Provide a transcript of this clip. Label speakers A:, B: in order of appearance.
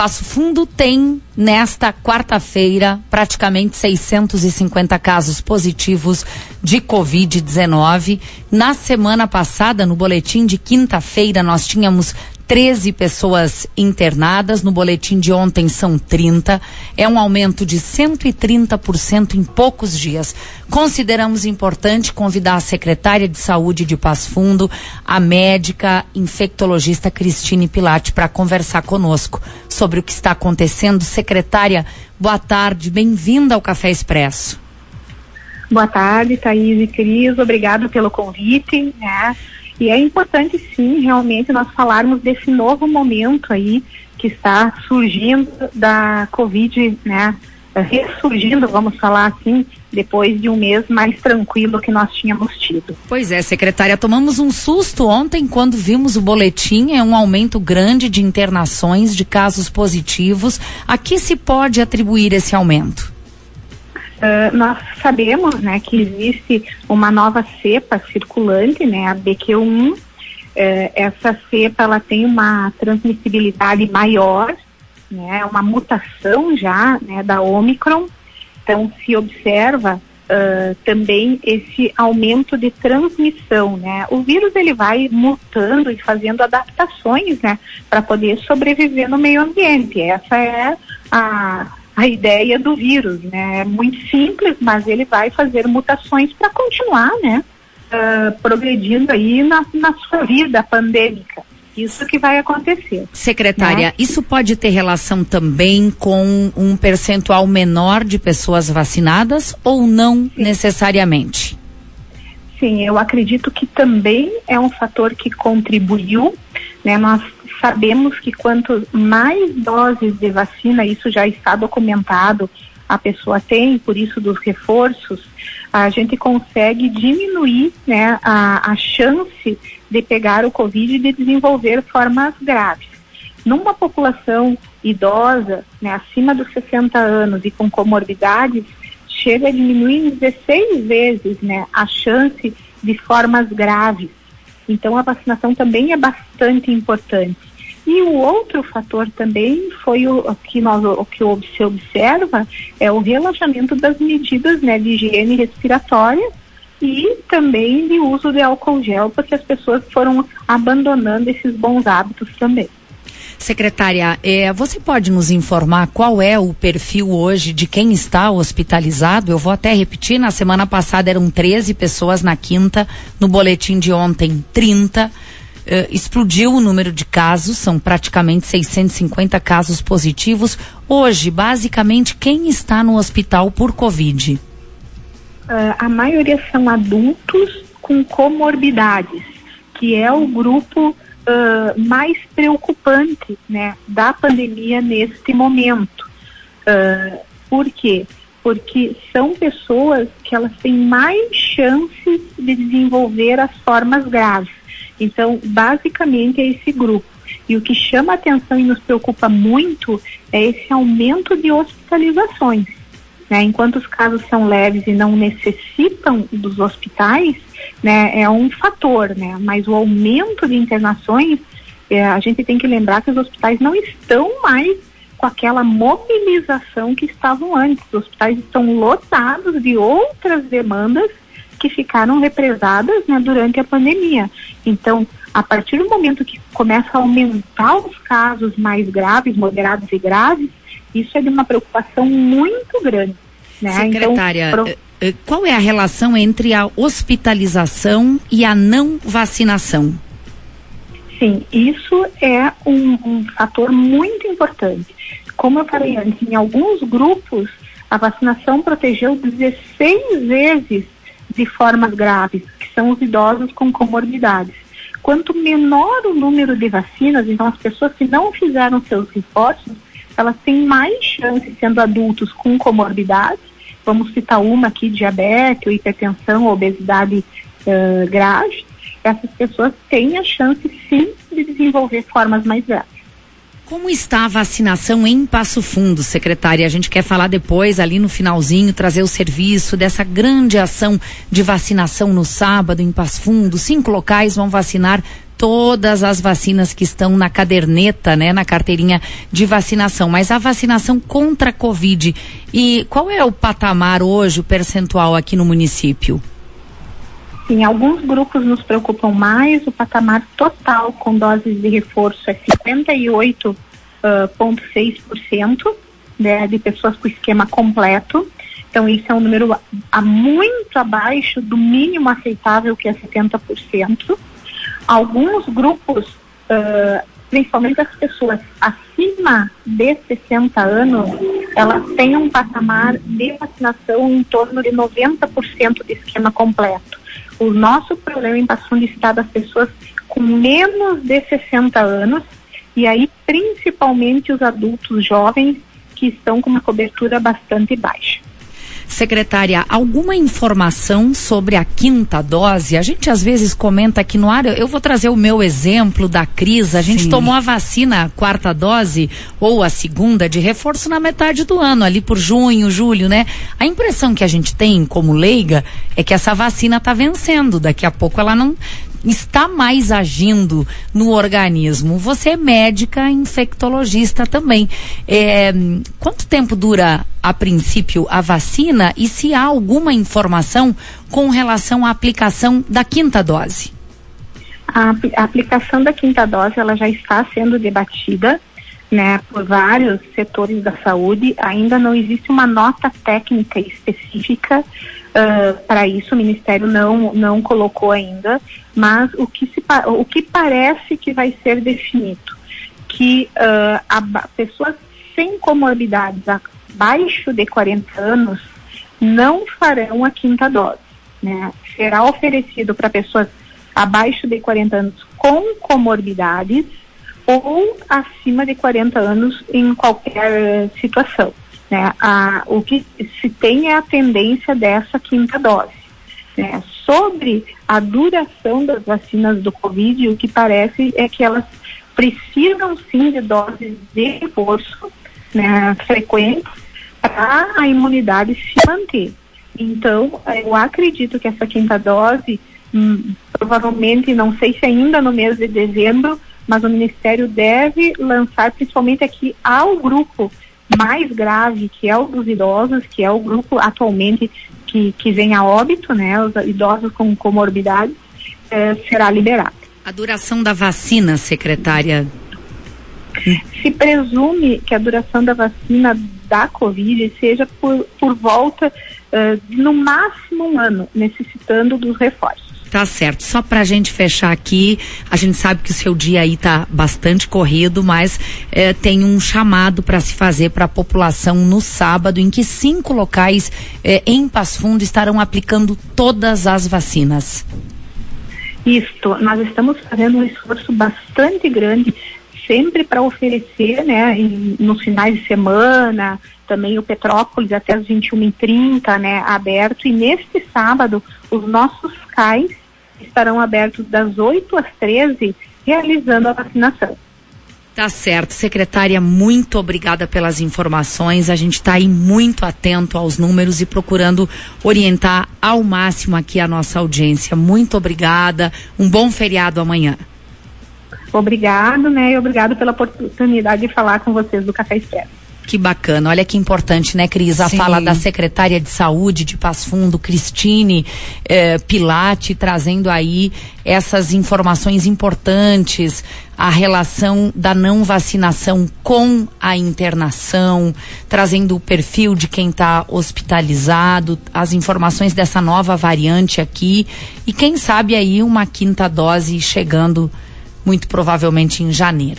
A: Passo Fundo tem, nesta quarta-feira, praticamente 650 casos positivos de Covid-19. Na semana passada, no boletim de quinta-feira, nós tínhamos 13 pessoas internadas, no boletim de ontem são 30. É um aumento de 130% em poucos dias. Consideramos importante convidar a secretária de Saúde de Passo Fundo, a médica infectologista Cristine Pilate, para conversar conosco sobre o que está acontecendo. Secretária, boa tarde, bem-vinda ao Café Expresso.
B: Boa tarde, Thaís e Cris, obrigado pelo convite. Né? E é importante sim, realmente, nós falarmos desse novo momento aí que está surgindo da Covid, né? Ressurgindo, vamos falar assim, depois de um mês mais tranquilo que nós tínhamos tido.
A: Pois é, secretária, tomamos um susto ontem quando vimos o boletim, é um aumento grande de internações, de casos positivos. A que se pode atribuir esse aumento?
B: Uh, nós sabemos né, que existe uma nova cepa circulante, né, a BQ1. Uh, eh, essa cepa ela tem uma transmissibilidade maior, né, uma mutação já né, da Omicron. Então se observa uh, também esse aumento de transmissão. Né? O vírus ele vai mutando e fazendo adaptações né, para poder sobreviver no meio ambiente. Essa é a a ideia do vírus, né? É muito simples, mas ele vai fazer mutações para continuar, né? Uh, progredindo aí na, na sua vida pandêmica. Isso que vai acontecer.
A: Secretária, né? isso pode ter relação também com um percentual menor de pessoas vacinadas ou não Sim. necessariamente?
B: Sim, eu acredito que também é um fator que contribuiu. Né? Nós sabemos que quanto mais doses de vacina, isso já está documentado, a pessoa tem, por isso dos reforços, a gente consegue diminuir né, a, a chance de pegar o Covid e de desenvolver formas graves. Numa população idosa, né, acima dos 60 anos e com comorbidades, chega a diminuir 16 vezes né, a chance de formas graves. Então a vacinação também é bastante importante. E o outro fator também foi o, que nós o que se observa é o relaxamento das medidas né, de higiene respiratória e também de uso de álcool gel, porque as pessoas foram abandonando esses bons hábitos também.
A: Secretária, eh, você pode nos informar qual é o perfil hoje de quem está hospitalizado? Eu vou até repetir, na semana passada eram 13 pessoas, na quinta, no boletim de ontem, 30 uh, explodiu o número de casos, são praticamente 650 casos positivos. Hoje, basicamente, quem está no hospital por Covid?
B: Uh, a maioria são adultos com comorbidades, que é o grupo uh, mais preocupante né, da pandemia neste momento. Uh, por quê? Porque são pessoas que elas têm mais chances de desenvolver as formas graves. Então, basicamente é esse grupo. E o que chama atenção e nos preocupa muito é esse aumento de hospitalizações. Né? Enquanto os casos são leves e não necessitam dos hospitais, né, é um fator, né? Mas o aumento de internações, é, a gente tem que lembrar que os hospitais não estão mais com aquela mobilização que estavam antes. Os hospitais estão lotados de outras demandas que ficaram represadas né, durante a pandemia. Então, a partir do momento que começa a aumentar os casos mais graves, moderados e graves, isso é de uma preocupação muito grande. Né?
A: Secretária, então, pro... Eh, eh, qual é a relação entre a hospitalização e a não vacinação?
B: Sim, isso é um, um fator muito importante. Como eu falei antes, em alguns grupos, a vacinação protegeu 16 vezes de formas graves, que são os idosos com comorbidades. Quanto menor o número de vacinas, então as pessoas que não fizeram seus reforços, elas têm mais chance, sendo adultos com comorbidades, vamos citar uma aqui, diabetes, hipertensão, obesidade uh, grave, essas pessoas têm a chance sim de desenvolver formas mais graves.
A: Como está a vacinação em Passo Fundo, secretária? A gente quer falar depois, ali no finalzinho, trazer o serviço dessa grande ação de vacinação no sábado em Passo Fundo. Cinco locais vão vacinar todas as vacinas que estão na caderneta, né, na carteirinha de vacinação, mas a vacinação contra a Covid. E qual é o patamar hoje, o percentual aqui no município?
B: Sim, alguns grupos nos preocupam mais. O patamar total com doses de reforço é 58,6% uh, né, de pessoas com esquema completo. Então, isso é um número a, muito abaixo do mínimo aceitável, que é 70%. Alguns grupos, uh, principalmente as pessoas acima de 60 anos, elas têm um patamar de vacinação em torno de 90% de esquema completo. O nosso problema em Fundo está das pessoas com menos de 60 anos e aí principalmente os adultos jovens que estão com uma cobertura bastante baixa.
A: Secretária, alguma informação sobre a quinta dose? A gente às vezes comenta aqui no ar, eu vou trazer o meu exemplo da Cris. A gente Sim. tomou a vacina, a quarta dose, ou a segunda, de reforço na metade do ano, ali por junho, julho, né? A impressão que a gente tem como leiga é que essa vacina está vencendo. Daqui a pouco ela não está mais agindo no organismo. Você é médica, infectologista também. É, quanto tempo dura, a princípio, a vacina e se há alguma informação com relação à aplicação da quinta dose?
B: A, a aplicação da quinta dose ela já está sendo debatida né, por vários setores da saúde. Ainda não existe uma nota técnica específica uh, para isso, o Ministério não, não colocou ainda, mas o que, se, o que parece que vai ser definido, que uh, a, pessoas sem comorbidades abaixo de 40 anos não farão a quinta dose. Né? Será oferecido para pessoas abaixo de 40 anos com comorbidades ou acima de 40 anos em qualquer situação. Né? A, o que se tem é a tendência dessa quinta dose. Né? Sobre a duração das vacinas do Covid, o que parece é que elas precisam sim de doses de reforço né, frequentes para a imunidade se manter. Então, eu acredito que essa quinta dose, hum, provavelmente, não sei se ainda no mês de dezembro, mas o Ministério deve lançar, principalmente aqui ao grupo mais grave, que é o dos idosos, que é o grupo atualmente que, que vem a óbito, né, os idosos com comorbidades, eh, será liberado.
A: A duração da vacina, secretária?
B: Se presume que a duração da vacina da Covid seja por, por volta uh, de no máximo um ano, necessitando dos reforços.
A: Tá certo. Só pra gente fechar aqui, a gente sabe que o seu dia aí tá bastante corrido, mas eh, tem um chamado para se fazer para a população no sábado, em que cinco locais eh, em Passo Fundo estarão aplicando todas as vacinas.
B: Isto, nós estamos fazendo um esforço bastante grande sempre para oferecer, né, em, nos finais de semana, também o Petrópolis até as 21h30, né, aberto. E neste sábado, os nossos CAIs estarão abertos das 8 às 13, realizando a vacinação.
A: Tá certo, secretária, muito obrigada pelas informações. A gente está aí muito atento aos números e procurando orientar ao máximo aqui a nossa audiência. Muito obrigada. Um bom feriado amanhã.
B: Obrigado, né? E obrigado pela oportunidade de falar com vocês do Café Expresso.
A: Que bacana. Olha que importante, né, Cris? A Sim. fala da secretária de saúde de Passo Fundo, Cristine eh, Pilate, trazendo aí essas informações importantes, a relação da não vacinação com a internação, trazendo o perfil de quem está hospitalizado, as informações dessa nova variante aqui e quem sabe aí uma quinta dose chegando muito provavelmente em janeiro.